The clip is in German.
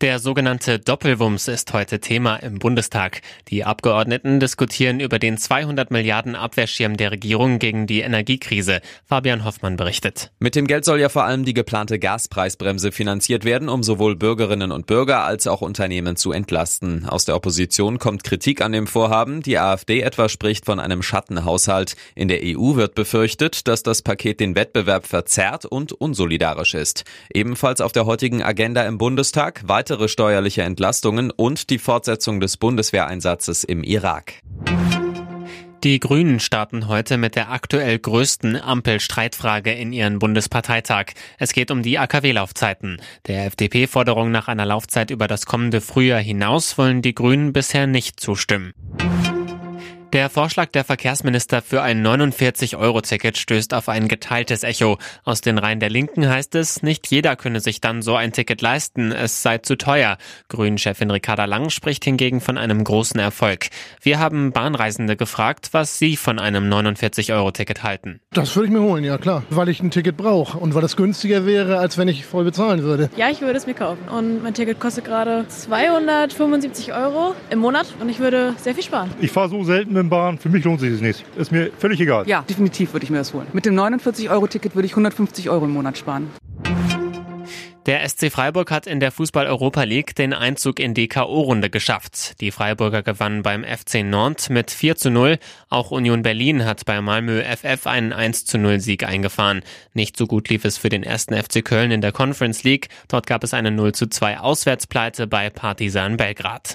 Der sogenannte Doppelwumms ist heute Thema im Bundestag. Die Abgeordneten diskutieren über den 200 Milliarden Abwehrschirm der Regierung gegen die Energiekrise. Fabian Hoffmann berichtet. Mit dem Geld soll ja vor allem die geplante Gaspreisbremse finanziert werden, um sowohl Bürgerinnen und Bürger als auch Unternehmen zu entlasten. Aus der Opposition kommt Kritik an dem Vorhaben. Die AfD etwa spricht von einem Schattenhaushalt. In der EU wird befürchtet, dass das Paket den Wettbewerb verzerrt und unsolidarisch ist. Ebenfalls auf der heutigen Agenda im Bundestag weiter weitere steuerliche Entlastungen und die Fortsetzung des Bundeswehreinsatzes im Irak. Die Grünen starten heute mit der aktuell größten Ampel-Streitfrage in ihren Bundesparteitag. Es geht um die AKW-Laufzeiten. Der FDP-Forderung nach einer Laufzeit über das kommende Frühjahr hinaus wollen die Grünen bisher nicht zustimmen. Der Vorschlag der Verkehrsminister für ein 49-Euro-Ticket stößt auf ein geteiltes Echo. Aus den Reihen der Linken heißt es, nicht jeder könne sich dann so ein Ticket leisten, es sei zu teuer. Grünen-Chefin Ricarda Lang spricht hingegen von einem großen Erfolg. Wir haben Bahnreisende gefragt, was sie von einem 49-Euro-Ticket halten. Das würde ich mir holen, ja klar, weil ich ein Ticket brauche und weil es günstiger wäre, als wenn ich voll bezahlen würde. Ja, ich würde es mir kaufen und mein Ticket kostet gerade 275 Euro im Monat und ich würde sehr viel sparen. Ich fahre so selten mit Bahn. Für mich lohnt sich das nicht. Ist mir völlig egal. Ja, definitiv würde ich mir das holen. Mit dem 49-Euro-Ticket würde ich 150 Euro im Monat sparen. Der SC Freiburg hat in der Fußball-Europa League den Einzug in die K.O.-Runde geschafft. Die Freiburger gewannen beim FC Nantes mit 4 zu 0. Auch Union Berlin hat bei Malmö FF einen 1 zu 0 Sieg eingefahren. Nicht so gut lief es für den ersten FC Köln in der Conference League. Dort gab es eine 0 zu 2 Auswärtspleite bei Partizan Belgrad.